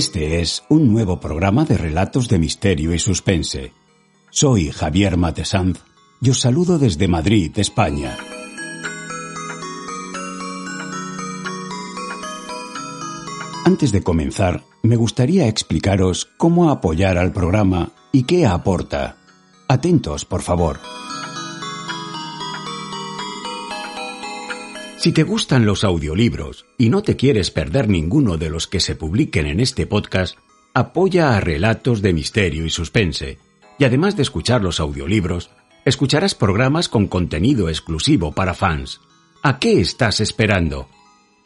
Este es un nuevo programa de relatos de misterio y suspense. Soy Javier Matesanz y os saludo desde Madrid, España. Antes de comenzar, me gustaría explicaros cómo apoyar al programa y qué aporta. Atentos, por favor. Si te gustan los audiolibros y no te quieres perder ninguno de los que se publiquen en este podcast, apoya a Relatos de Misterio y Suspense. Y además de escuchar los audiolibros, escucharás programas con contenido exclusivo para fans. ¿A qué estás esperando?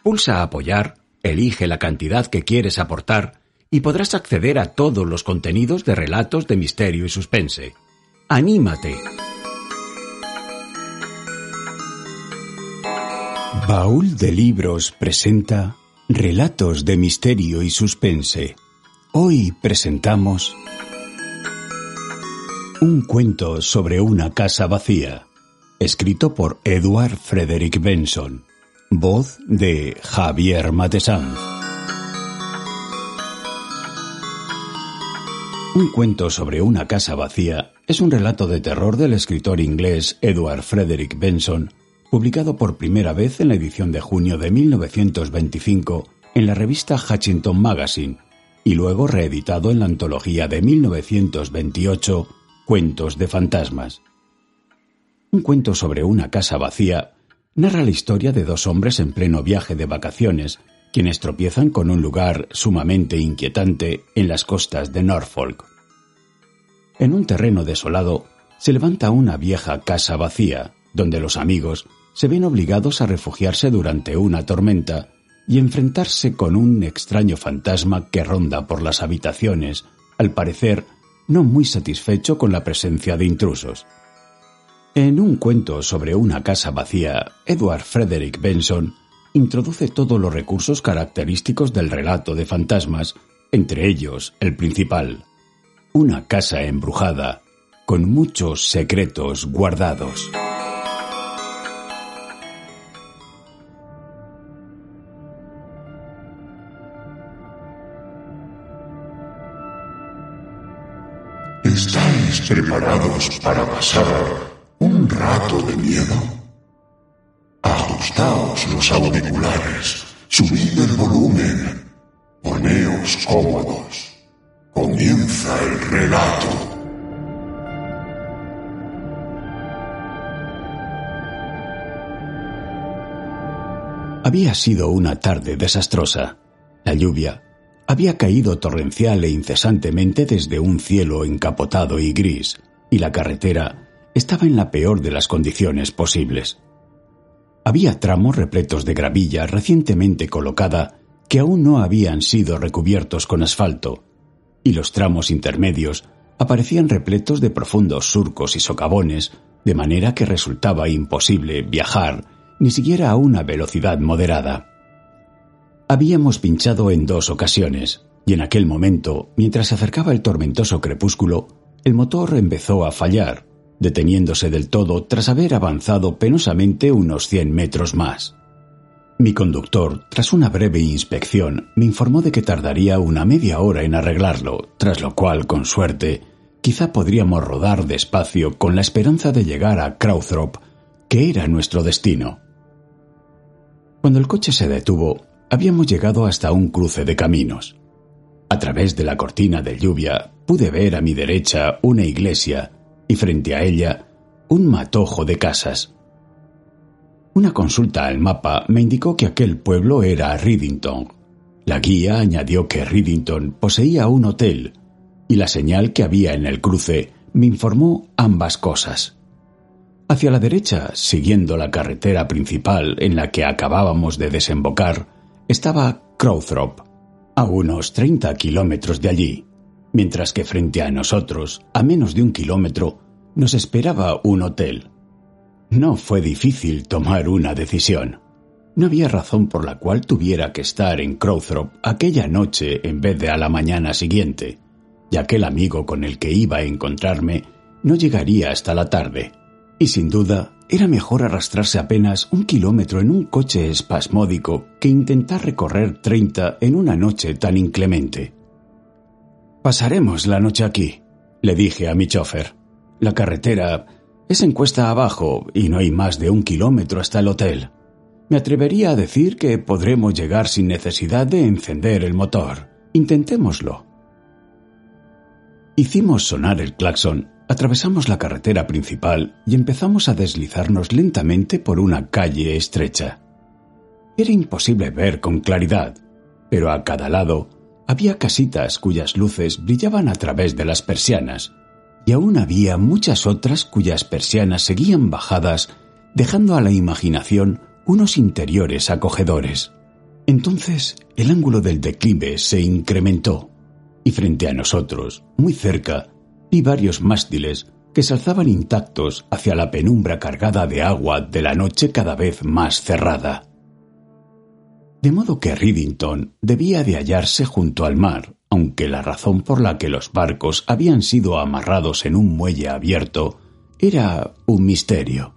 Pulsa Apoyar, elige la cantidad que quieres aportar y podrás acceder a todos los contenidos de Relatos de Misterio y Suspense. ¡Anímate! Baúl de Libros presenta Relatos de Misterio y Suspense. Hoy presentamos Un cuento sobre una casa vacía, escrito por Edward Frederick Benson, voz de Javier Matesanz. Un cuento sobre una casa vacía es un relato de terror del escritor inglés Edward Frederick Benson publicado por primera vez en la edición de junio de 1925 en la revista Hutchinson Magazine y luego reeditado en la antología de 1928 Cuentos de Fantasmas. Un cuento sobre una casa vacía narra la historia de dos hombres en pleno viaje de vacaciones, quienes tropiezan con un lugar sumamente inquietante en las costas de Norfolk. En un terreno desolado se levanta una vieja casa vacía, donde los amigos se ven obligados a refugiarse durante una tormenta y enfrentarse con un extraño fantasma que ronda por las habitaciones, al parecer no muy satisfecho con la presencia de intrusos. En un cuento sobre una casa vacía, Edward Frederick Benson introduce todos los recursos característicos del relato de fantasmas, entre ellos el principal, una casa embrujada, con muchos secretos guardados. ¿Estáis preparados para pasar un rato de miedo? Ajustaos los auriculares, subid el volumen, poneos cómodos. Comienza el relato. Había sido una tarde desastrosa. La lluvia había caído torrencial e incesantemente desde un cielo encapotado y gris, y la carretera estaba en la peor de las condiciones posibles. Había tramos repletos de gravilla recientemente colocada que aún no habían sido recubiertos con asfalto, y los tramos intermedios aparecían repletos de profundos surcos y socavones, de manera que resultaba imposible viajar ni siquiera a una velocidad moderada. Habíamos pinchado en dos ocasiones, y en aquel momento, mientras se acercaba el tormentoso crepúsculo, el motor empezó a fallar, deteniéndose del todo tras haber avanzado penosamente unos cien metros más. Mi conductor, tras una breve inspección, me informó de que tardaría una media hora en arreglarlo, tras lo cual, con suerte, quizá podríamos rodar despacio con la esperanza de llegar a Crowthrop, que era nuestro destino. Cuando el coche se detuvo, habíamos llegado hasta un cruce de caminos. A través de la cortina de lluvia pude ver a mi derecha una iglesia y frente a ella un matojo de casas. Una consulta al mapa me indicó que aquel pueblo era Ridington. La guía añadió que Ridington poseía un hotel y la señal que había en el cruce me informó ambas cosas. Hacia la derecha, siguiendo la carretera principal en la que acabábamos de desembocar, estaba Crowthrop, a unos 30 kilómetros de allí, mientras que frente a nosotros, a menos de un kilómetro, nos esperaba un hotel. No fue difícil tomar una decisión. No había razón por la cual tuviera que estar en Crowthrop aquella noche en vez de a la mañana siguiente, y aquel amigo con el que iba a encontrarme no llegaría hasta la tarde. Y sin duda era mejor arrastrarse apenas un kilómetro en un coche espasmódico que intentar recorrer treinta en una noche tan inclemente. Pasaremos la noche aquí, le dije a mi chofer. La carretera es en cuesta abajo y no hay más de un kilómetro hasta el hotel. Me atrevería a decir que podremos llegar sin necesidad de encender el motor. Intentémoslo. Hicimos sonar el claxon, atravesamos la carretera principal y empezamos a deslizarnos lentamente por una calle estrecha. Era imposible ver con claridad, pero a cada lado había casitas cuyas luces brillaban a través de las persianas, y aún había muchas otras cuyas persianas seguían bajadas, dejando a la imaginación unos interiores acogedores. Entonces el ángulo del declive se incrementó, y frente a nosotros, muy cerca, vi varios mástiles que se alzaban intactos hacia la penumbra cargada de agua de la noche cada vez más cerrada. De modo que Ridington debía de hallarse junto al mar, aunque la razón por la que los barcos habían sido amarrados en un muelle abierto era un misterio.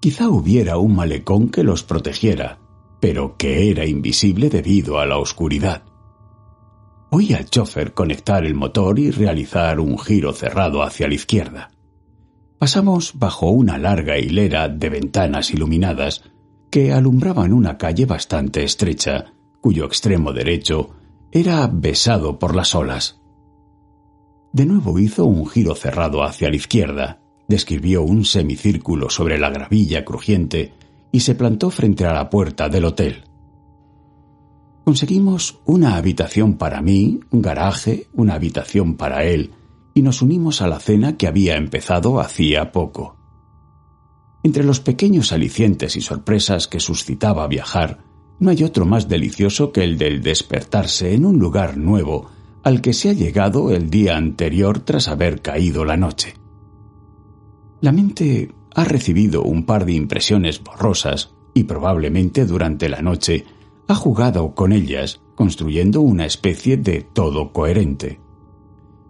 Quizá hubiera un malecón que los protegiera, pero que era invisible debido a la oscuridad. Oí al chofer conectar el motor y realizar un giro cerrado hacia la izquierda. Pasamos bajo una larga hilera de ventanas iluminadas que alumbraban una calle bastante estrecha, cuyo extremo derecho era besado por las olas. De nuevo hizo un giro cerrado hacia la izquierda, describió un semicírculo sobre la gravilla crujiente y se plantó frente a la puerta del hotel. Conseguimos una habitación para mí, un garaje, una habitación para él, y nos unimos a la cena que había empezado hacía poco. Entre los pequeños alicientes y sorpresas que suscitaba viajar, no hay otro más delicioso que el del despertarse en un lugar nuevo al que se ha llegado el día anterior tras haber caído la noche. La mente ha recibido un par de impresiones borrosas y probablemente durante la noche ha jugado con ellas, construyendo una especie de todo coherente,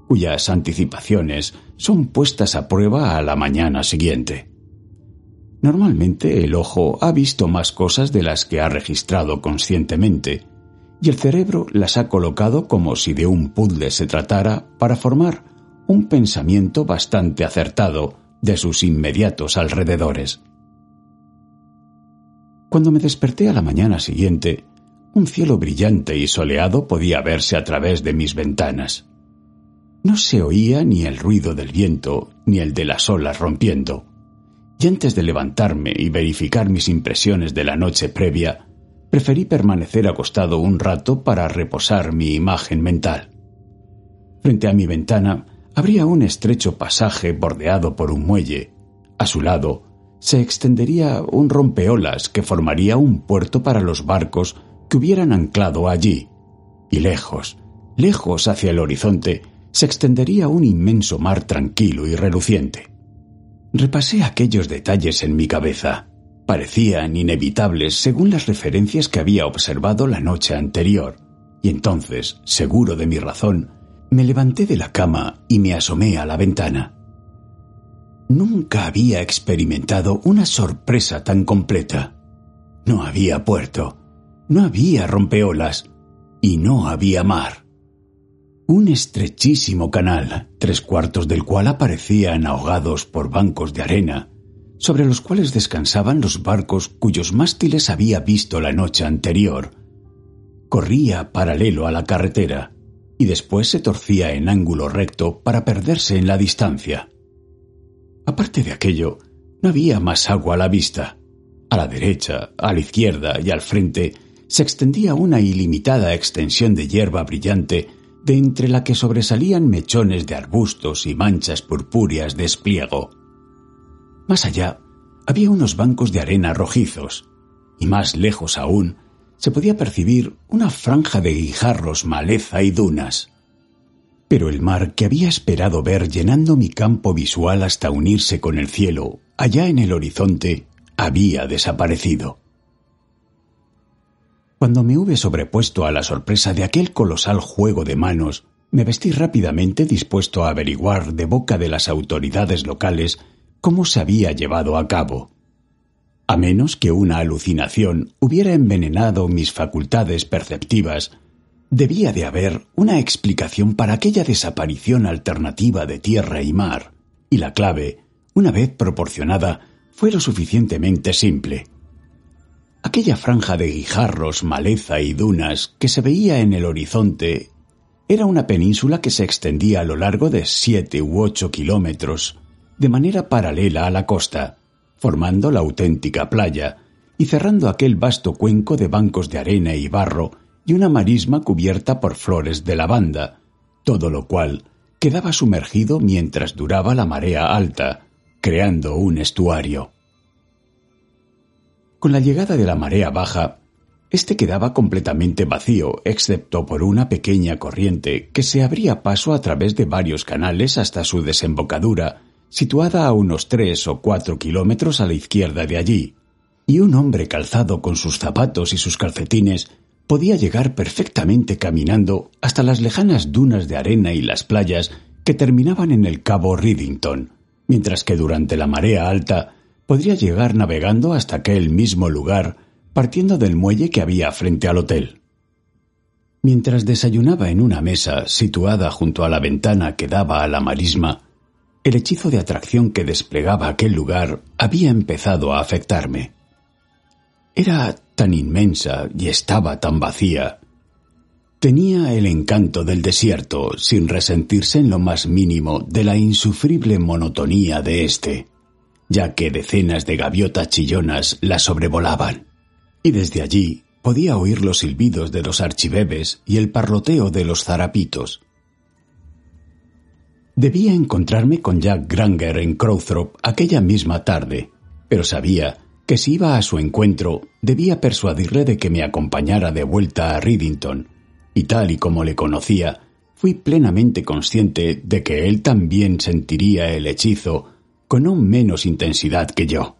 cuyas anticipaciones son puestas a prueba a la mañana siguiente. Normalmente el ojo ha visto más cosas de las que ha registrado conscientemente, y el cerebro las ha colocado como si de un puzzle se tratara para formar un pensamiento bastante acertado de sus inmediatos alrededores. Cuando me desperté a la mañana siguiente, un cielo brillante y soleado podía verse a través de mis ventanas. No se oía ni el ruido del viento ni el de las olas rompiendo y antes de levantarme y verificar mis impresiones de la noche previa, preferí permanecer acostado un rato para reposar mi imagen mental. Frente a mi ventana habría un estrecho pasaje bordeado por un muelle. A su lado se extendería un rompeolas que formaría un puerto para los barcos que hubieran anclado allí. Y lejos, lejos hacia el horizonte, se extendería un inmenso mar tranquilo y reluciente. Repasé aquellos detalles en mi cabeza. Parecían inevitables según las referencias que había observado la noche anterior, y entonces, seguro de mi razón, me levanté de la cama y me asomé a la ventana. Nunca había experimentado una sorpresa tan completa. No había puerto, no había rompeolas y no había mar un estrechísimo canal, tres cuartos del cual aparecían ahogados por bancos de arena, sobre los cuales descansaban los barcos cuyos mástiles había visto la noche anterior. Corría paralelo a la carretera y después se torcía en ángulo recto para perderse en la distancia. Aparte de aquello, no había más agua a la vista. A la derecha, a la izquierda y al frente se extendía una ilimitada extensión de hierba brillante de entre la que sobresalían mechones de arbustos y manchas purpúreas de espliego. Más allá había unos bancos de arena rojizos, y más lejos aún se podía percibir una franja de guijarros, maleza y dunas. Pero el mar que había esperado ver llenando mi campo visual hasta unirse con el cielo, allá en el horizonte, había desaparecido. Cuando me hube sobrepuesto a la sorpresa de aquel colosal juego de manos, me vestí rápidamente dispuesto a averiguar de boca de las autoridades locales cómo se había llevado a cabo. A menos que una alucinación hubiera envenenado mis facultades perceptivas, Debía de haber una explicación para aquella desaparición alternativa de tierra y mar, y la clave, una vez proporcionada, fue lo suficientemente simple. Aquella franja de guijarros, maleza y dunas que se veía en el horizonte era una península que se extendía a lo largo de siete u ocho kilómetros, de manera paralela a la costa, formando la auténtica playa y cerrando aquel vasto cuenco de bancos de arena y barro y una marisma cubierta por flores de lavanda, todo lo cual quedaba sumergido mientras duraba la marea alta, creando un estuario. Con la llegada de la marea baja, este quedaba completamente vacío, excepto por una pequeña corriente que se abría paso a través de varios canales hasta su desembocadura, situada a unos tres o cuatro kilómetros a la izquierda de allí, y un hombre calzado con sus zapatos y sus calcetines podía llegar perfectamente caminando hasta las lejanas dunas de arena y las playas que terminaban en el cabo Ridington, mientras que durante la marea alta podría llegar navegando hasta aquel mismo lugar partiendo del muelle que había frente al hotel. Mientras desayunaba en una mesa situada junto a la ventana que daba a la marisma, el hechizo de atracción que desplegaba aquel lugar había empezado a afectarme. Era tan inmensa y estaba tan vacía. Tenía el encanto del desierto sin resentirse en lo más mínimo de la insufrible monotonía de éste, ya que decenas de gaviotas chillonas la sobrevolaban, y desde allí podía oír los silbidos de los archibebes y el parloteo de los zarapitos. Debía encontrarme con Jack Granger en Crowthrop aquella misma tarde, pero sabía que si iba a su encuentro debía persuadirle de que me acompañara de vuelta a Ridington, y tal y como le conocía, fui plenamente consciente de que él también sentiría el hechizo con aún menos intensidad que yo.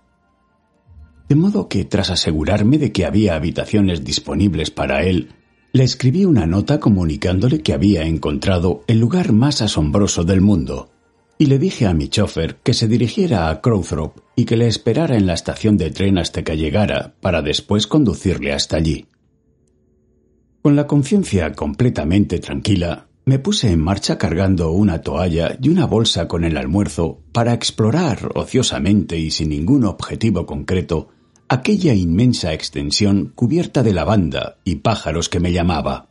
De modo que, tras asegurarme de que había habitaciones disponibles para él, le escribí una nota comunicándole que había encontrado el lugar más asombroso del mundo, y le dije a mi chofer que se dirigiera a Crowthrop y que le esperara en la estación de tren hasta que llegara para después conducirle hasta allí. Con la conciencia completamente tranquila, me puse en marcha cargando una toalla y una bolsa con el almuerzo para explorar ociosamente y sin ningún objetivo concreto aquella inmensa extensión cubierta de lavanda y pájaros que me llamaba.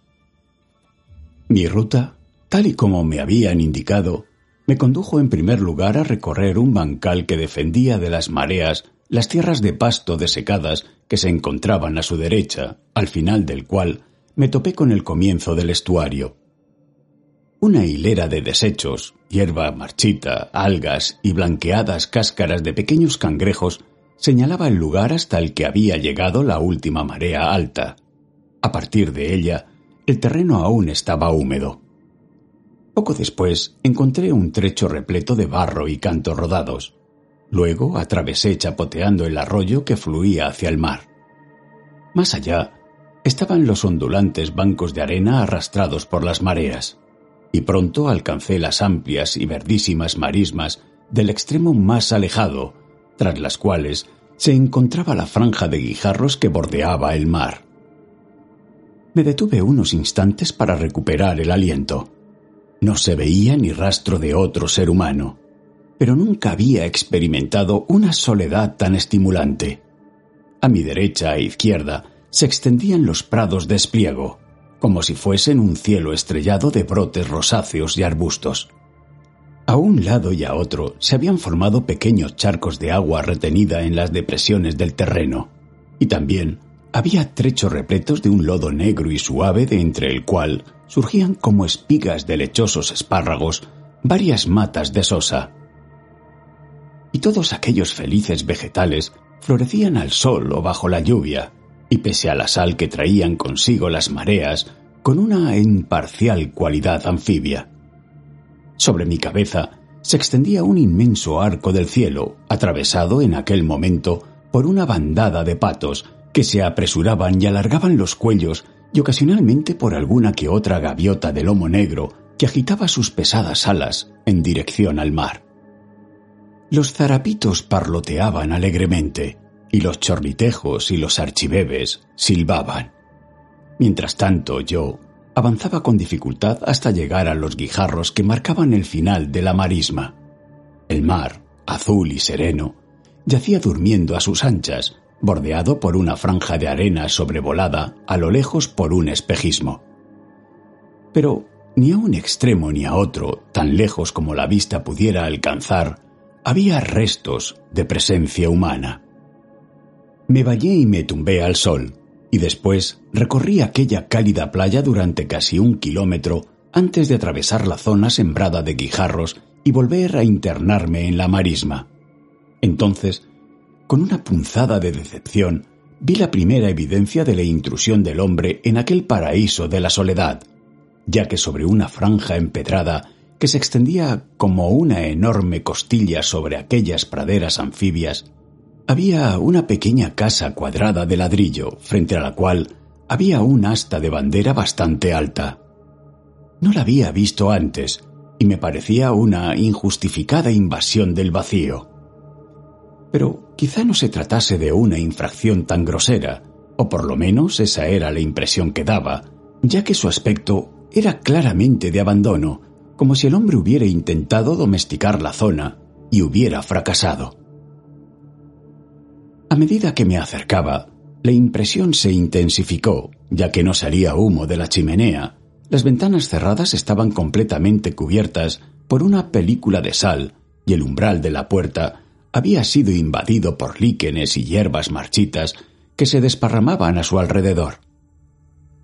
Mi ruta, tal y como me habían indicado, me condujo en primer lugar a recorrer un bancal que defendía de las mareas las tierras de pasto desecadas que se encontraban a su derecha, al final del cual me topé con el comienzo del estuario. Una hilera de desechos, hierba marchita, algas y blanqueadas cáscaras de pequeños cangrejos señalaba el lugar hasta el que había llegado la última marea alta. A partir de ella, el terreno aún estaba húmedo. Poco después encontré un trecho repleto de barro y cantos rodados. Luego atravesé chapoteando el arroyo que fluía hacia el mar. Más allá estaban los ondulantes bancos de arena arrastrados por las mareas, y pronto alcancé las amplias y verdísimas marismas del extremo más alejado, tras las cuales se encontraba la franja de guijarros que bordeaba el mar. Me detuve unos instantes para recuperar el aliento. No se veía ni rastro de otro ser humano, pero nunca había experimentado una soledad tan estimulante. A mi derecha e izquierda se extendían los prados de espliego, como si fuesen un cielo estrellado de brotes rosáceos y arbustos. A un lado y a otro se habían formado pequeños charcos de agua retenida en las depresiones del terreno, y también había trechos repletos de un lodo negro y suave de entre el cual surgían como espigas de lechosos espárragos varias matas de sosa. Y todos aquellos felices vegetales florecían al sol o bajo la lluvia, y pese a la sal que traían consigo las mareas, con una imparcial cualidad anfibia. Sobre mi cabeza se extendía un inmenso arco del cielo, atravesado en aquel momento por una bandada de patos que se apresuraban y alargaban los cuellos y ocasionalmente por alguna que otra gaviota de lomo negro que agitaba sus pesadas alas en dirección al mar. Los zarapitos parloteaban alegremente y los chorlitejos y los archibebes silbaban. Mientras tanto yo, avanzaba con dificultad hasta llegar a los guijarros que marcaban el final de la marisma. El mar, azul y sereno, yacía durmiendo a sus anchas, bordeado por una franja de arena sobrevolada a lo lejos por un espejismo. Pero ni a un extremo ni a otro, tan lejos como la vista pudiera alcanzar, había restos de presencia humana. Me bañé y me tumbé al sol, y después recorrí aquella cálida playa durante casi un kilómetro antes de atravesar la zona sembrada de guijarros y volver a internarme en la marisma. Entonces, con una punzada de decepción, vi la primera evidencia de la intrusión del hombre en aquel paraíso de la soledad, ya que sobre una franja empedrada que se extendía como una enorme costilla sobre aquellas praderas anfibias, había una pequeña casa cuadrada de ladrillo, frente a la cual había un asta de bandera bastante alta. No la había visto antes, y me parecía una injustificada invasión del vacío. Pero quizá no se tratase de una infracción tan grosera, o por lo menos esa era la impresión que daba, ya que su aspecto era claramente de abandono, como si el hombre hubiera intentado domesticar la zona y hubiera fracasado. A medida que me acercaba, la impresión se intensificó, ya que no salía humo de la chimenea. Las ventanas cerradas estaban completamente cubiertas por una película de sal y el umbral de la puerta había sido invadido por líquenes y hierbas marchitas que se desparramaban a su alrededor.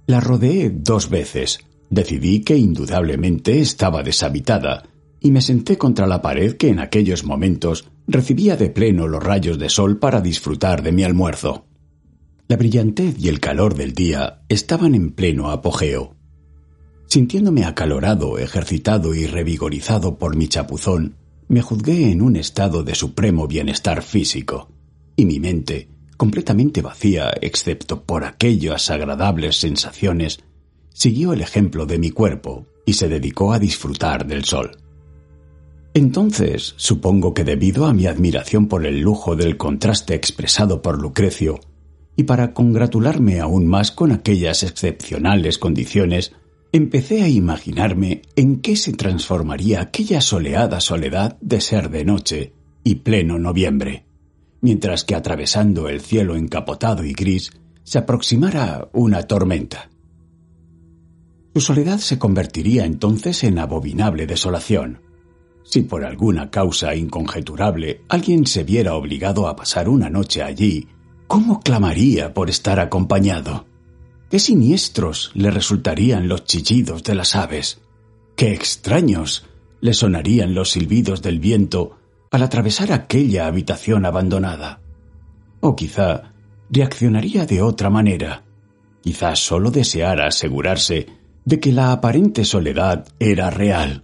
La rodeé dos veces, decidí que indudablemente estaba deshabitada y me senté contra la pared que en aquellos momentos recibía de pleno los rayos de sol para disfrutar de mi almuerzo. La brillantez y el calor del día estaban en pleno apogeo. Sintiéndome acalorado, ejercitado y revigorizado por mi chapuzón, me juzgué en un estado de supremo bienestar físico, y mi mente, completamente vacía excepto por aquellas agradables sensaciones, siguió el ejemplo de mi cuerpo y se dedicó a disfrutar del sol. Entonces, supongo que debido a mi admiración por el lujo del contraste expresado por Lucrecio, y para congratularme aún más con aquellas excepcionales condiciones, empecé a imaginarme en qué se transformaría aquella soleada soledad de ser de noche y pleno noviembre, mientras que atravesando el cielo encapotado y gris se aproximara una tormenta. Su soledad se convertiría entonces en abominable desolación, si por alguna causa inconjeturable alguien se viera obligado a pasar una noche allí, ¿cómo clamaría por estar acompañado? ¿Qué siniestros le resultarían los chillidos de las aves? ¿Qué extraños le sonarían los silbidos del viento al atravesar aquella habitación abandonada? O quizá reaccionaría de otra manera. Quizá solo deseara asegurarse de que la aparente soledad era real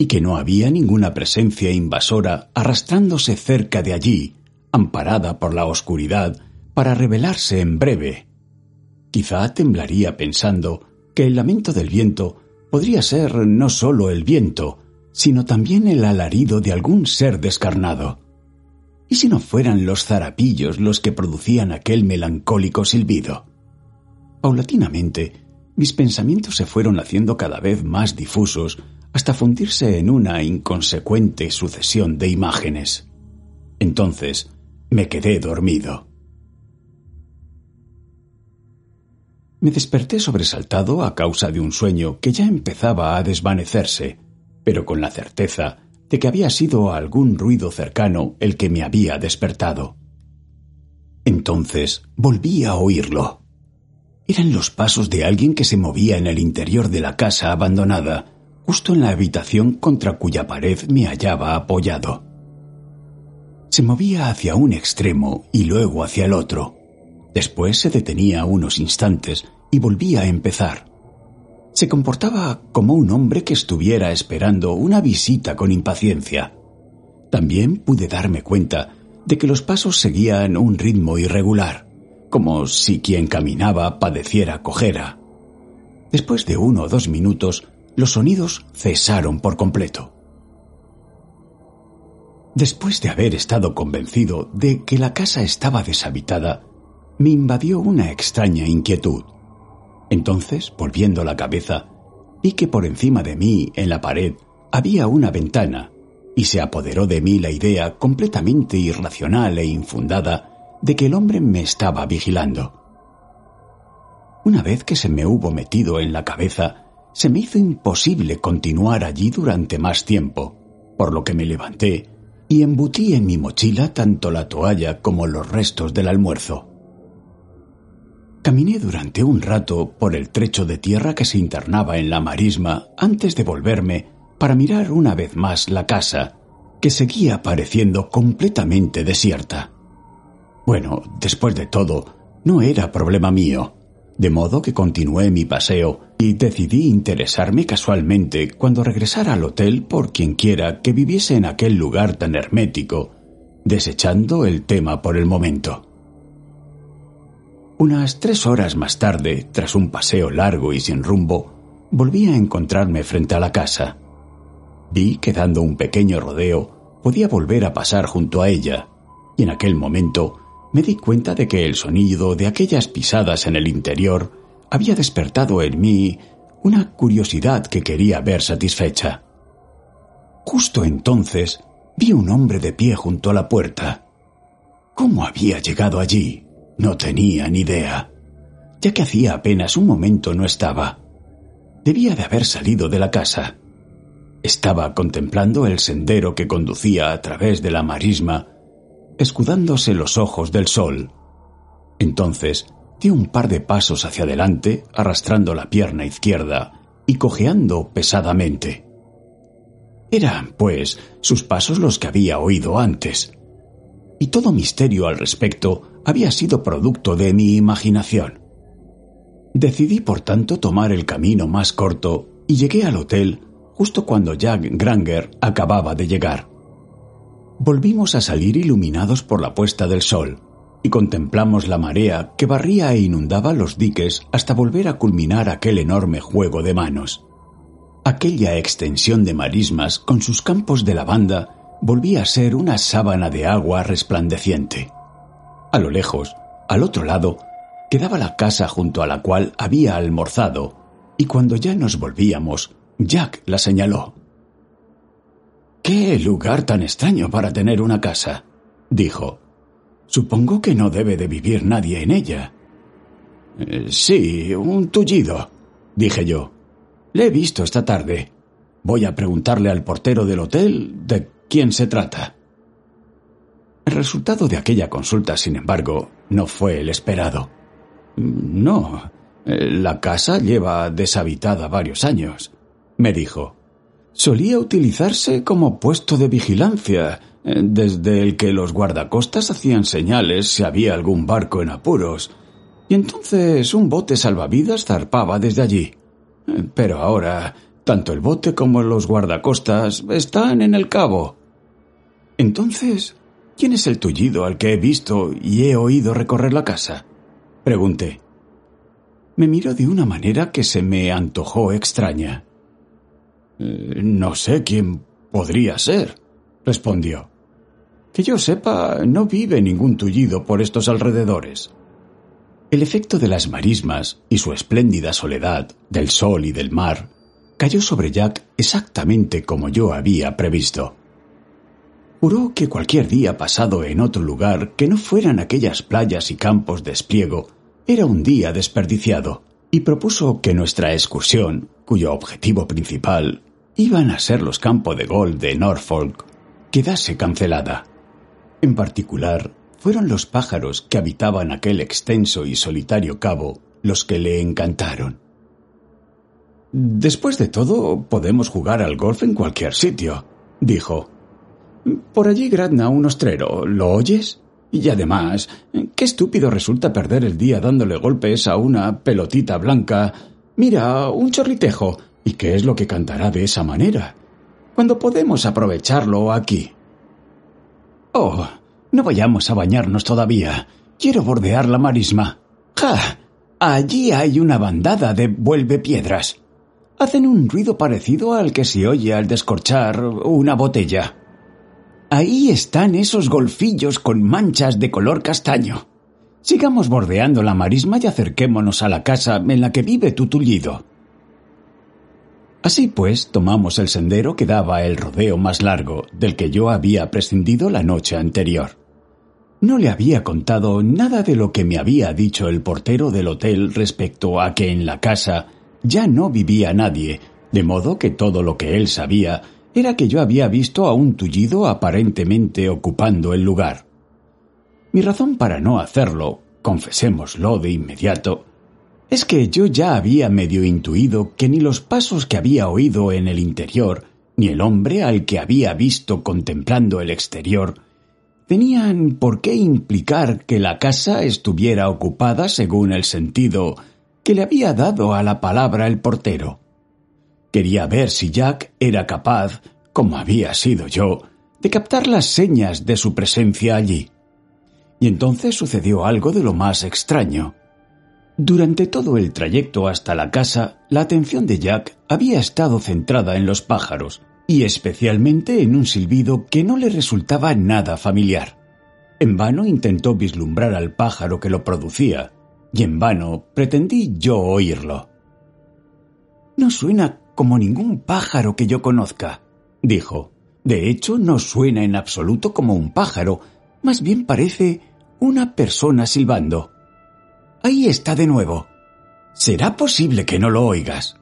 y que no había ninguna presencia invasora arrastrándose cerca de allí, amparada por la oscuridad, para revelarse en breve. Quizá temblaría pensando que el lamento del viento podría ser no sólo el viento, sino también el alarido de algún ser descarnado. ¿Y si no fueran los zarapillos los que producían aquel melancólico silbido? Paulatinamente, mis pensamientos se fueron haciendo cada vez más difusos hasta fundirse en una inconsecuente sucesión de imágenes. Entonces me quedé dormido. Me desperté sobresaltado a causa de un sueño que ya empezaba a desvanecerse, pero con la certeza de que había sido algún ruido cercano el que me había despertado. Entonces volví a oírlo. Eran los pasos de alguien que se movía en el interior de la casa abandonada, justo en la habitación contra cuya pared me hallaba apoyado. Se movía hacia un extremo y luego hacia el otro. Después se detenía unos instantes y volvía a empezar. Se comportaba como un hombre que estuviera esperando una visita con impaciencia. También pude darme cuenta de que los pasos seguían un ritmo irregular, como si quien caminaba padeciera cojera. Después de uno o dos minutos los sonidos cesaron por completo. Después de haber estado convencido de que la casa estaba deshabitada, me invadió una extraña inquietud. Entonces, volviendo la cabeza, vi que por encima de mí, en la pared, había una ventana, y se apoderó de mí la idea completamente irracional e infundada de que el hombre me estaba vigilando. Una vez que se me hubo metido en la cabeza, se me hizo imposible continuar allí durante más tiempo, por lo que me levanté y embutí en mi mochila tanto la toalla como los restos del almuerzo. Caminé durante un rato por el trecho de tierra que se internaba en la marisma antes de volverme para mirar una vez más la casa, que seguía pareciendo completamente desierta. Bueno, después de todo, no era problema mío, de modo que continué mi paseo y decidí interesarme casualmente cuando regresara al hotel por quienquiera que viviese en aquel lugar tan hermético, desechando el tema por el momento. Unas tres horas más tarde, tras un paseo largo y sin rumbo, volví a encontrarme frente a la casa. Vi que dando un pequeño rodeo podía volver a pasar junto a ella, y en aquel momento me di cuenta de que el sonido de aquellas pisadas en el interior había despertado en mí una curiosidad que quería ver satisfecha. Justo entonces vi un hombre de pie junto a la puerta. ¿Cómo había llegado allí? No tenía ni idea, ya que hacía apenas un momento no estaba. Debía de haber salido de la casa. Estaba contemplando el sendero que conducía a través de la marisma, escudándose los ojos del sol. Entonces dio un par de pasos hacia adelante, arrastrando la pierna izquierda y cojeando pesadamente. Eran, pues, sus pasos los que había oído antes. Y todo misterio al respecto había sido producto de mi imaginación. Decidí, por tanto, tomar el camino más corto y llegué al hotel justo cuando Jack Granger acababa de llegar. Volvimos a salir iluminados por la puesta del sol y contemplamos la marea que barría e inundaba los diques hasta volver a culminar aquel enorme juego de manos. Aquella extensión de marismas con sus campos de lavanda volvía a ser una sábana de agua resplandeciente. A lo lejos, al otro lado, quedaba la casa junto a la cual había almorzado, y cuando ya nos volvíamos, Jack la señaló. ¡Qué lugar tan extraño para tener una casa! dijo. Supongo que no debe de vivir nadie en ella. Eh, sí, un tullido, dije yo. Le he visto esta tarde. Voy a preguntarle al portero del hotel de quién se trata. El resultado de aquella consulta, sin embargo, no fue el esperado. No, la casa lleva deshabitada varios años, me dijo. Solía utilizarse como puesto de vigilancia, desde el que los guardacostas hacían señales si había algún barco en apuros, y entonces un bote salvavidas zarpaba desde allí. Pero ahora, tanto el bote como los guardacostas están en el cabo. Entonces, ¿Quién es el tullido al que he visto y he oído recorrer la casa? Pregunté. Me miró de una manera que se me antojó extraña. Eh, no sé quién podría ser, respondió. Que yo sepa, no vive ningún tullido por estos alrededores. El efecto de las marismas y su espléndida soledad, del sol y del mar, cayó sobre Jack exactamente como yo había previsto. Juró que cualquier día pasado en otro lugar que no fueran aquellas playas y campos de espliego era un día desperdiciado, y propuso que nuestra excursión, cuyo objetivo principal iban a ser los campos de golf de Norfolk, quedase cancelada. En particular, fueron los pájaros que habitaban aquel extenso y solitario cabo los que le encantaron. Después de todo, podemos jugar al golf en cualquier sitio, dijo. Por allí grazna un ostrero, ¿lo oyes? Y además, qué estúpido resulta perder el día dándole golpes a una pelotita blanca. Mira, un chorritejo. ¿Y qué es lo que cantará de esa manera? Cuando podemos aprovecharlo aquí. Oh, no vayamos a bañarnos todavía. Quiero bordear la marisma. ¡Ja! Allí hay una bandada de vuelve piedras. Hacen un ruido parecido al que se oye al descorchar una botella. Ahí están esos golfillos con manchas de color castaño. Sigamos bordeando la marisma y acerquémonos a la casa en la que vive tu tullido. Así pues, tomamos el sendero que daba el rodeo más largo del que yo había prescindido la noche anterior. No le había contado nada de lo que me había dicho el portero del hotel respecto a que en la casa ya no vivía nadie, de modo que todo lo que él sabía era que yo había visto a un tullido aparentemente ocupando el lugar. Mi razón para no hacerlo, confesémoslo de inmediato, es que yo ya había medio intuido que ni los pasos que había oído en el interior, ni el hombre al que había visto contemplando el exterior, tenían por qué implicar que la casa estuviera ocupada según el sentido que le había dado a la palabra el portero. Quería ver si Jack era capaz, como había sido yo, de captar las señas de su presencia allí. Y entonces sucedió algo de lo más extraño. Durante todo el trayecto hasta la casa, la atención de Jack había estado centrada en los pájaros, y especialmente en un silbido que no le resultaba nada familiar. En vano intentó vislumbrar al pájaro que lo producía, y en vano pretendí yo oírlo. No suena como ningún pájaro que yo conozca, dijo. De hecho, no suena en absoluto como un pájaro, más bien parece una persona silbando. Ahí está de nuevo. ¿Será posible que no lo oigas?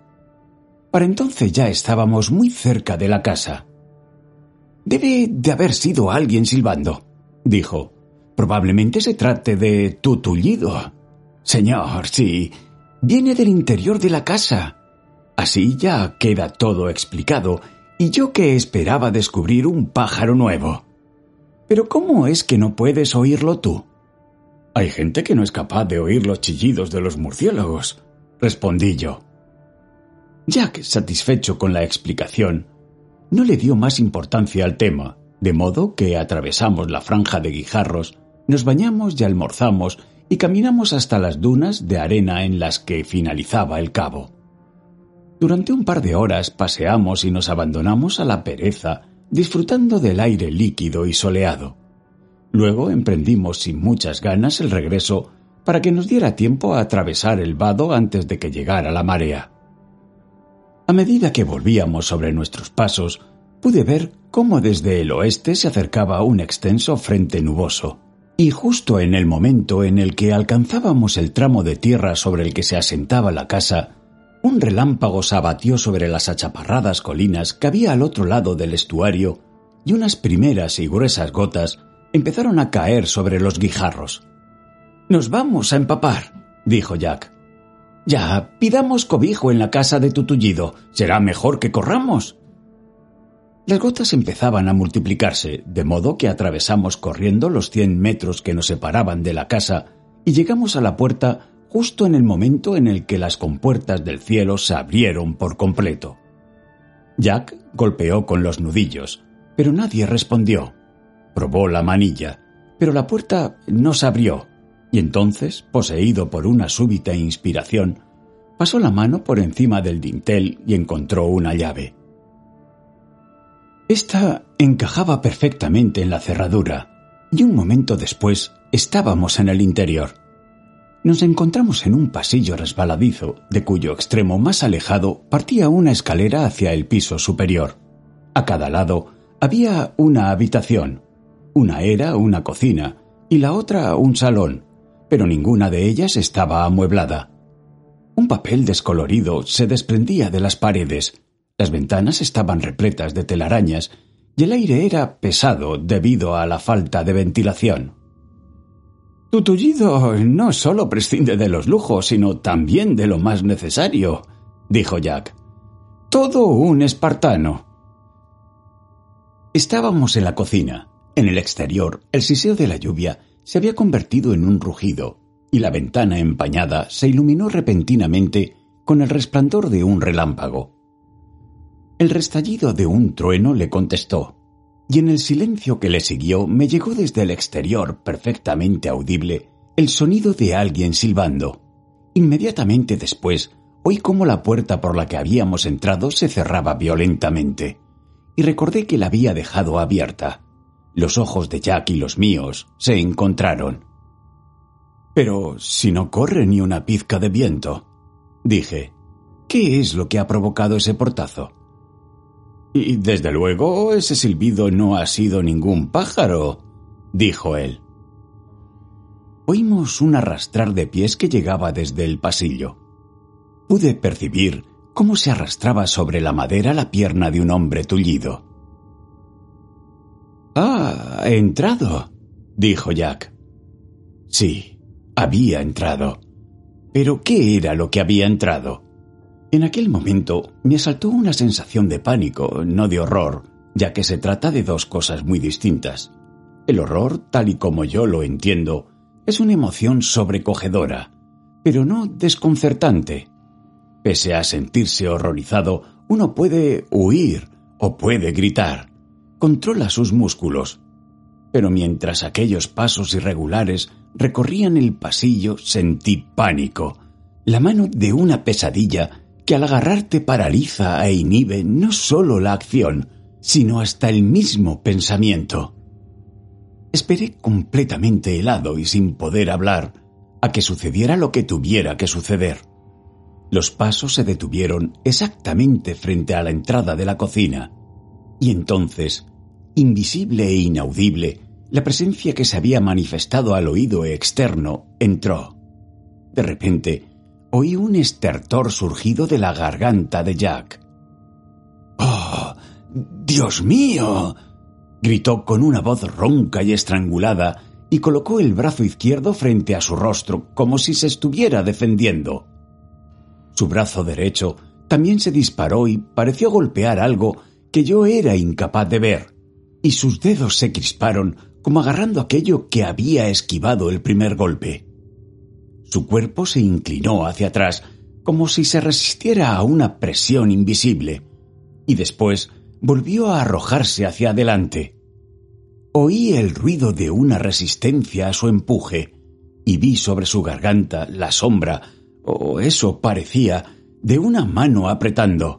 Para entonces ya estábamos muy cerca de la casa. Debe de haber sido alguien silbando, dijo. Probablemente se trate de tu tullido. Señor, sí. Viene del interior de la casa. Así ya queda todo explicado, y yo que esperaba descubrir un pájaro nuevo. Pero ¿cómo es que no puedes oírlo tú? Hay gente que no es capaz de oír los chillidos de los murciélagos, respondí yo. Jack, satisfecho con la explicación, no le dio más importancia al tema, de modo que atravesamos la franja de guijarros, nos bañamos y almorzamos y caminamos hasta las dunas de arena en las que finalizaba el cabo. Durante un par de horas paseamos y nos abandonamos a la pereza, disfrutando del aire líquido y soleado. Luego emprendimos sin muchas ganas el regreso para que nos diera tiempo a atravesar el vado antes de que llegara la marea. A medida que volvíamos sobre nuestros pasos, pude ver cómo desde el oeste se acercaba un extenso frente nuboso, y justo en el momento en el que alcanzábamos el tramo de tierra sobre el que se asentaba la casa, un relámpago se abatió sobre las achaparradas colinas que había al otro lado del estuario y unas primeras y gruesas gotas empezaron a caer sobre los guijarros. Nos vamos a empapar, dijo Jack. Ya, pidamos cobijo en la casa de tu tullido. Será mejor que corramos. Las gotas empezaban a multiplicarse, de modo que atravesamos corriendo los cien metros que nos separaban de la casa y llegamos a la puerta justo en el momento en el que las compuertas del cielo se abrieron por completo. Jack golpeó con los nudillos, pero nadie respondió. Probó la manilla, pero la puerta no se abrió, y entonces, poseído por una súbita inspiración, pasó la mano por encima del dintel y encontró una llave. Esta encajaba perfectamente en la cerradura, y un momento después estábamos en el interior nos encontramos en un pasillo resbaladizo, de cuyo extremo más alejado partía una escalera hacia el piso superior. A cada lado había una habitación. Una era una cocina y la otra un salón, pero ninguna de ellas estaba amueblada. Un papel descolorido se desprendía de las paredes, las ventanas estaban repletas de telarañas y el aire era pesado debido a la falta de ventilación. Tu tullido no solo prescinde de los lujos, sino también de lo más necesario, dijo Jack. Todo un espartano. Estábamos en la cocina. En el exterior, el siseo de la lluvia se había convertido en un rugido, y la ventana empañada se iluminó repentinamente con el resplandor de un relámpago. El restallido de un trueno le contestó y en el silencio que le siguió me llegó desde el exterior perfectamente audible el sonido de alguien silbando. Inmediatamente después oí cómo la puerta por la que habíamos entrado se cerraba violentamente, y recordé que la había dejado abierta. Los ojos de Jack y los míos se encontraron. Pero si no corre ni una pizca de viento, dije, ¿qué es lo que ha provocado ese portazo? Y desde luego ese silbido no ha sido ningún pájaro, dijo él. Oímos un arrastrar de pies que llegaba desde el pasillo. Pude percibir cómo se arrastraba sobre la madera la pierna de un hombre tullido. Ah, ha entrado, dijo Jack. Sí, había entrado. Pero ¿qué era lo que había entrado? En aquel momento me asaltó una sensación de pánico, no de horror, ya que se trata de dos cosas muy distintas. El horror, tal y como yo lo entiendo, es una emoción sobrecogedora, pero no desconcertante. Pese a sentirse horrorizado, uno puede huir o puede gritar. Controla sus músculos. Pero mientras aquellos pasos irregulares recorrían el pasillo, sentí pánico, la mano de una pesadilla que al agarrarte paraliza e inhibe no solo la acción, sino hasta el mismo pensamiento. Esperé completamente helado y sin poder hablar a que sucediera lo que tuviera que suceder. Los pasos se detuvieron exactamente frente a la entrada de la cocina, y entonces, invisible e inaudible, la presencia que se había manifestado al oído externo entró. De repente, oí un estertor surgido de la garganta de Jack. ¡Oh! ¡Dios mío! gritó con una voz ronca y estrangulada y colocó el brazo izquierdo frente a su rostro como si se estuviera defendiendo. Su brazo derecho también se disparó y pareció golpear algo que yo era incapaz de ver, y sus dedos se crisparon como agarrando aquello que había esquivado el primer golpe. Su cuerpo se inclinó hacia atrás, como si se resistiera a una presión invisible, y después volvió a arrojarse hacia adelante. Oí el ruido de una resistencia a su empuje, y vi sobre su garganta la sombra, o eso parecía, de una mano apretando.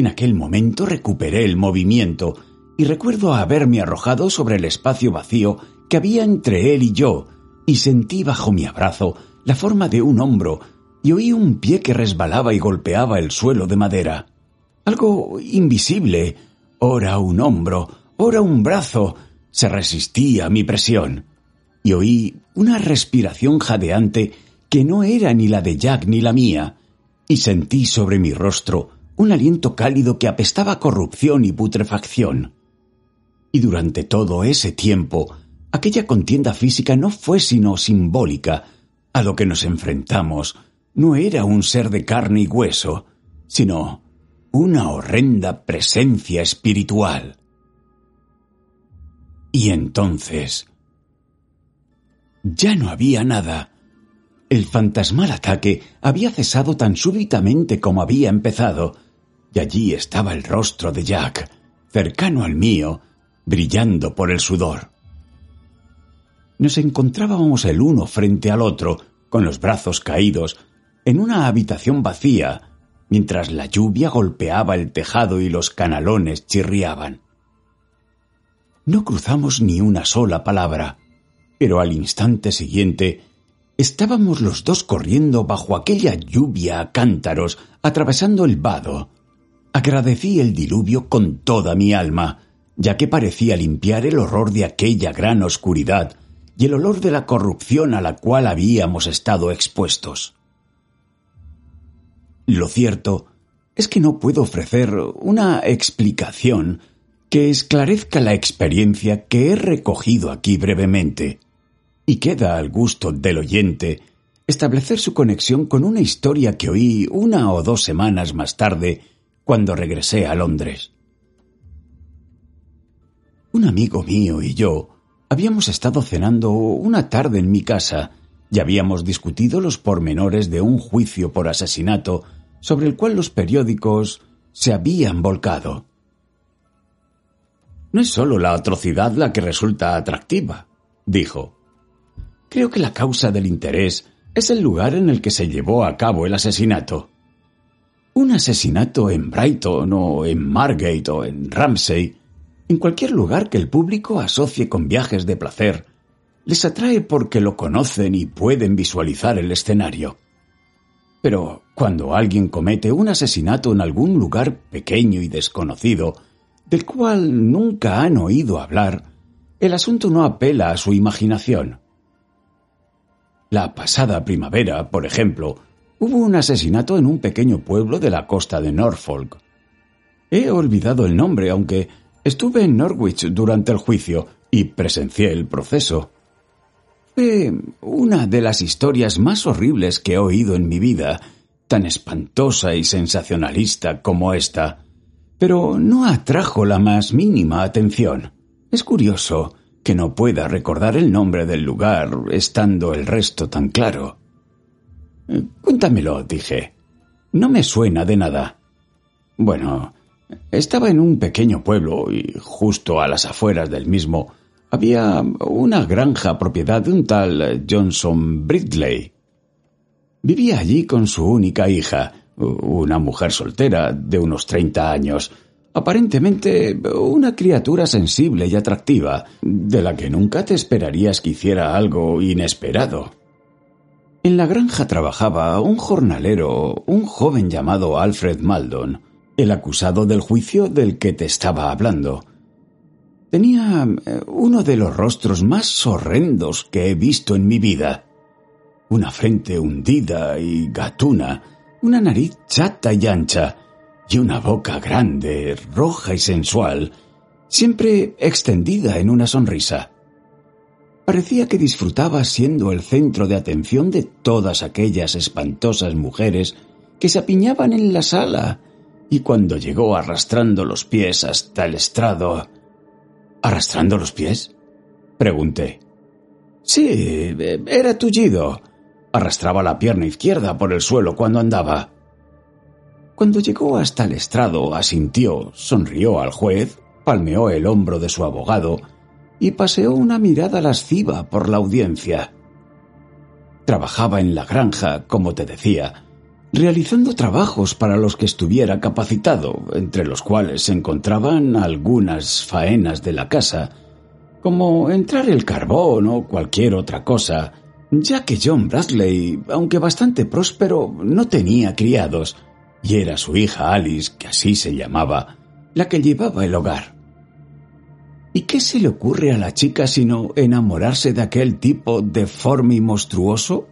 En aquel momento recuperé el movimiento, y recuerdo haberme arrojado sobre el espacio vacío que había entre él y yo, y sentí bajo mi abrazo la forma de un hombro y oí un pie que resbalaba y golpeaba el suelo de madera. Algo invisible, ora un hombro, ora un brazo, se resistía a mi presión. Y oí una respiración jadeante que no era ni la de Jack ni la mía, y sentí sobre mi rostro un aliento cálido que apestaba corrupción y putrefacción. Y durante todo ese tiempo Aquella contienda física no fue sino simbólica. A lo que nos enfrentamos no era un ser de carne y hueso, sino una horrenda presencia espiritual. Y entonces... Ya no había nada. El fantasmal ataque había cesado tan súbitamente como había empezado, y allí estaba el rostro de Jack, cercano al mío, brillando por el sudor nos encontrábamos el uno frente al otro, con los brazos caídos, en una habitación vacía, mientras la lluvia golpeaba el tejado y los canalones chirriaban. No cruzamos ni una sola palabra, pero al instante siguiente estábamos los dos corriendo bajo aquella lluvia a cántaros, atravesando el vado. Agradecí el diluvio con toda mi alma, ya que parecía limpiar el horror de aquella gran oscuridad y el olor de la corrupción a la cual habíamos estado expuestos. Lo cierto es que no puedo ofrecer una explicación que esclarezca la experiencia que he recogido aquí brevemente, y queda al gusto del oyente establecer su conexión con una historia que oí una o dos semanas más tarde cuando regresé a Londres. Un amigo mío y yo Habíamos estado cenando una tarde en mi casa y habíamos discutido los pormenores de un juicio por asesinato sobre el cual los periódicos se habían volcado. No es solo la atrocidad la que resulta atractiva, dijo. Creo que la causa del interés es el lugar en el que se llevó a cabo el asesinato. Un asesinato en Brighton o en Margate o en Ramsey en cualquier lugar que el público asocie con viajes de placer, Les atrae porque lo conocen y pueden visualizar el escenario. Pero cuando alguien comete un asesinato en algún lugar pequeño y desconocido, del cual nunca han oído hablar, el asunto no apela a su imaginación. La pasada primavera, por ejemplo, hubo un asesinato en un pequeño pueblo de la costa de Norfolk. He olvidado el nombre, aunque estuve en Norwich durante el juicio y presencié el proceso. Fue una de las historias más horribles que he oído en mi vida, tan espantosa y sensacionalista como esta, pero no atrajo la más mínima atención. Es curioso que no pueda recordar el nombre del lugar, estando el resto tan claro. Cuéntamelo, dije. No me suena de nada. Bueno, estaba en un pequeño pueblo y justo a las afueras del mismo había una granja propiedad de un tal Johnson Bridley. Vivía allí con su única hija, una mujer soltera de unos treinta años, aparentemente una criatura sensible y atractiva, de la que nunca te esperarías que hiciera algo inesperado. En la granja trabajaba un jornalero, un joven llamado Alfred Maldon, el acusado del juicio del que te estaba hablando. Tenía eh, uno de los rostros más horrendos que he visto en mi vida. Una frente hundida y gatuna, una nariz chata y ancha, y una boca grande, roja y sensual, siempre extendida en una sonrisa. Parecía que disfrutaba siendo el centro de atención de todas aquellas espantosas mujeres que se apiñaban en la sala, y cuando llegó arrastrando los pies hasta el estrado... ¿Arrastrando los pies? Pregunté. Sí, era tullido. Arrastraba la pierna izquierda por el suelo cuando andaba. Cuando llegó hasta el estrado, asintió, sonrió al juez, palmeó el hombro de su abogado y paseó una mirada lasciva por la audiencia. Trabajaba en la granja, como te decía, realizando trabajos para los que estuviera capacitado, entre los cuales se encontraban algunas faenas de la casa, como entrar el carbón o cualquier otra cosa, ya que John Bradley, aunque bastante próspero, no tenía criados, y era su hija Alice, que así se llamaba, la que llevaba el hogar. ¿Y qué se le ocurre a la chica sino enamorarse de aquel tipo deforme y monstruoso?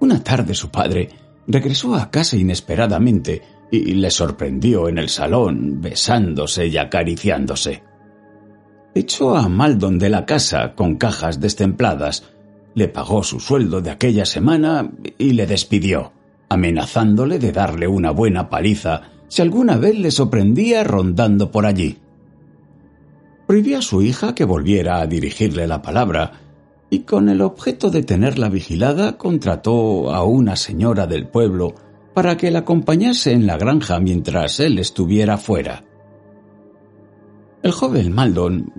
Una tarde su padre regresó a casa inesperadamente y le sorprendió en el salón, besándose y acariciándose. Echó a Maldon de la casa con cajas destempladas, le pagó su sueldo de aquella semana y le despidió, amenazándole de darle una buena paliza si alguna vez le sorprendía rondando por allí. Prohibió a su hija que volviera a dirigirle la palabra, y con el objeto de tenerla vigilada contrató a una señora del pueblo para que la acompañase en la granja mientras él estuviera fuera. El joven Maldon,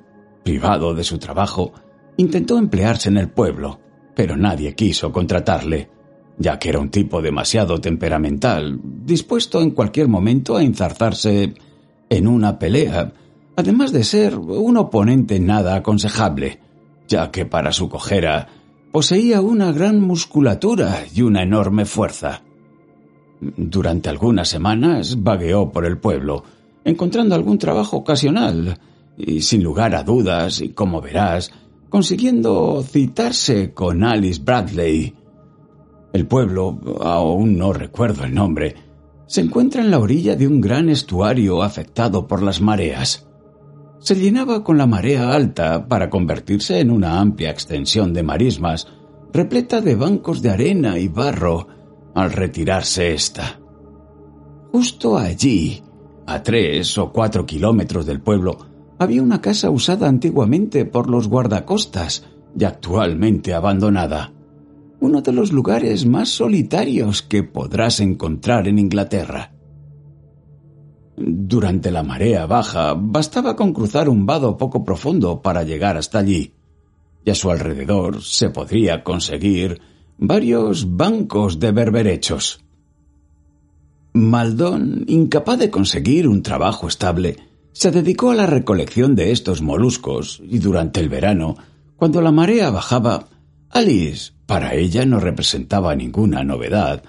privado de su trabajo, intentó emplearse en el pueblo, pero nadie quiso contratarle, ya que era un tipo demasiado temperamental, dispuesto en cualquier momento a enzarzarse en una pelea, además de ser un oponente nada aconsejable ya que para su cojera poseía una gran musculatura y una enorme fuerza. Durante algunas semanas vagueó por el pueblo, encontrando algún trabajo ocasional, y sin lugar a dudas, y como verás, consiguiendo citarse con Alice Bradley. El pueblo, aún no recuerdo el nombre, se encuentra en la orilla de un gran estuario afectado por las mareas se llenaba con la marea alta para convertirse en una amplia extensión de marismas, repleta de bancos de arena y barro, al retirarse ésta. Justo allí, a tres o cuatro kilómetros del pueblo, había una casa usada antiguamente por los guardacostas y actualmente abandonada. Uno de los lugares más solitarios que podrás encontrar en Inglaterra. Durante la marea baja bastaba con cruzar un vado poco profundo para llegar hasta allí, y a su alrededor se podría conseguir varios bancos de berberechos. Maldón, incapaz de conseguir un trabajo estable, se dedicó a la recolección de estos moluscos y durante el verano Cuando la marea bajaba, Alice, para ella no representaba ninguna novedad,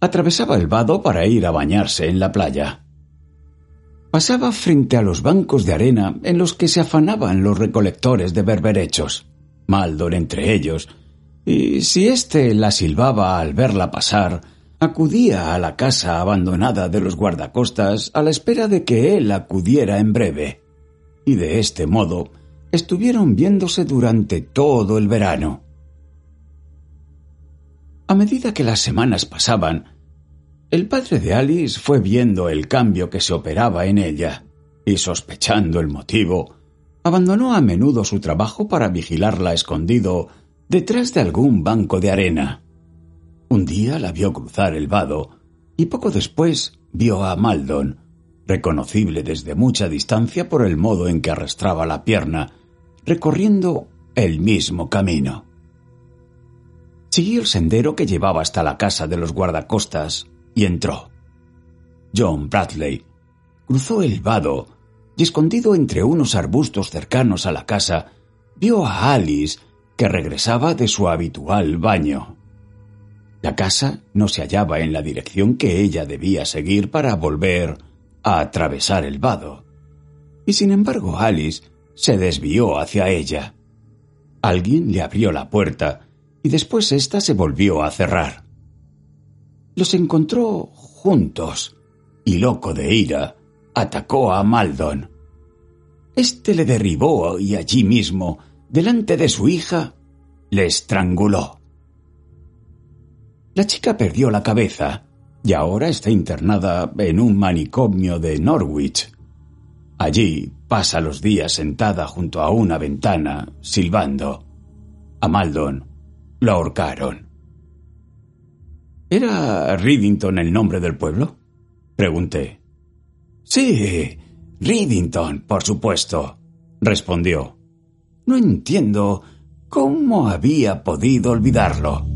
atravesaba el vado para ir a bañarse en la playa. Pasaba frente a los bancos de arena en los que se afanaban los recolectores de berberechos, Maldor entre ellos, y si éste la silbaba al verla pasar, acudía a la casa abandonada de los guardacostas a la espera de que él acudiera en breve. Y de este modo estuvieron viéndose durante todo el verano. A medida que las semanas pasaban, el padre de Alice fue viendo el cambio que se operaba en ella y sospechando el motivo, abandonó a menudo su trabajo para vigilarla escondido detrás de algún banco de arena. Un día la vio cruzar el vado y poco después vio a Maldon, reconocible desde mucha distancia por el modo en que arrastraba la pierna, recorriendo el mismo camino. Siguió el sendero que llevaba hasta la casa de los guardacostas y entró. John Bradley cruzó el vado y escondido entre unos arbustos cercanos a la casa, vio a Alice que regresaba de su habitual baño. La casa no se hallaba en la dirección que ella debía seguir para volver a atravesar el vado. Y sin embargo Alice se desvió hacia ella. Alguien le abrió la puerta y después ésta se volvió a cerrar. Los encontró juntos y, loco de ira, atacó a Maldon. Este le derribó y allí mismo, delante de su hija, le estranguló. La chica perdió la cabeza y ahora está internada en un manicomio de Norwich. Allí pasa los días sentada junto a una ventana, silbando. A Maldon lo ahorcaron. ¿Era Ridington el nombre del pueblo? Pregunté. Sí, Ridington, por supuesto, respondió. No entiendo cómo había podido olvidarlo.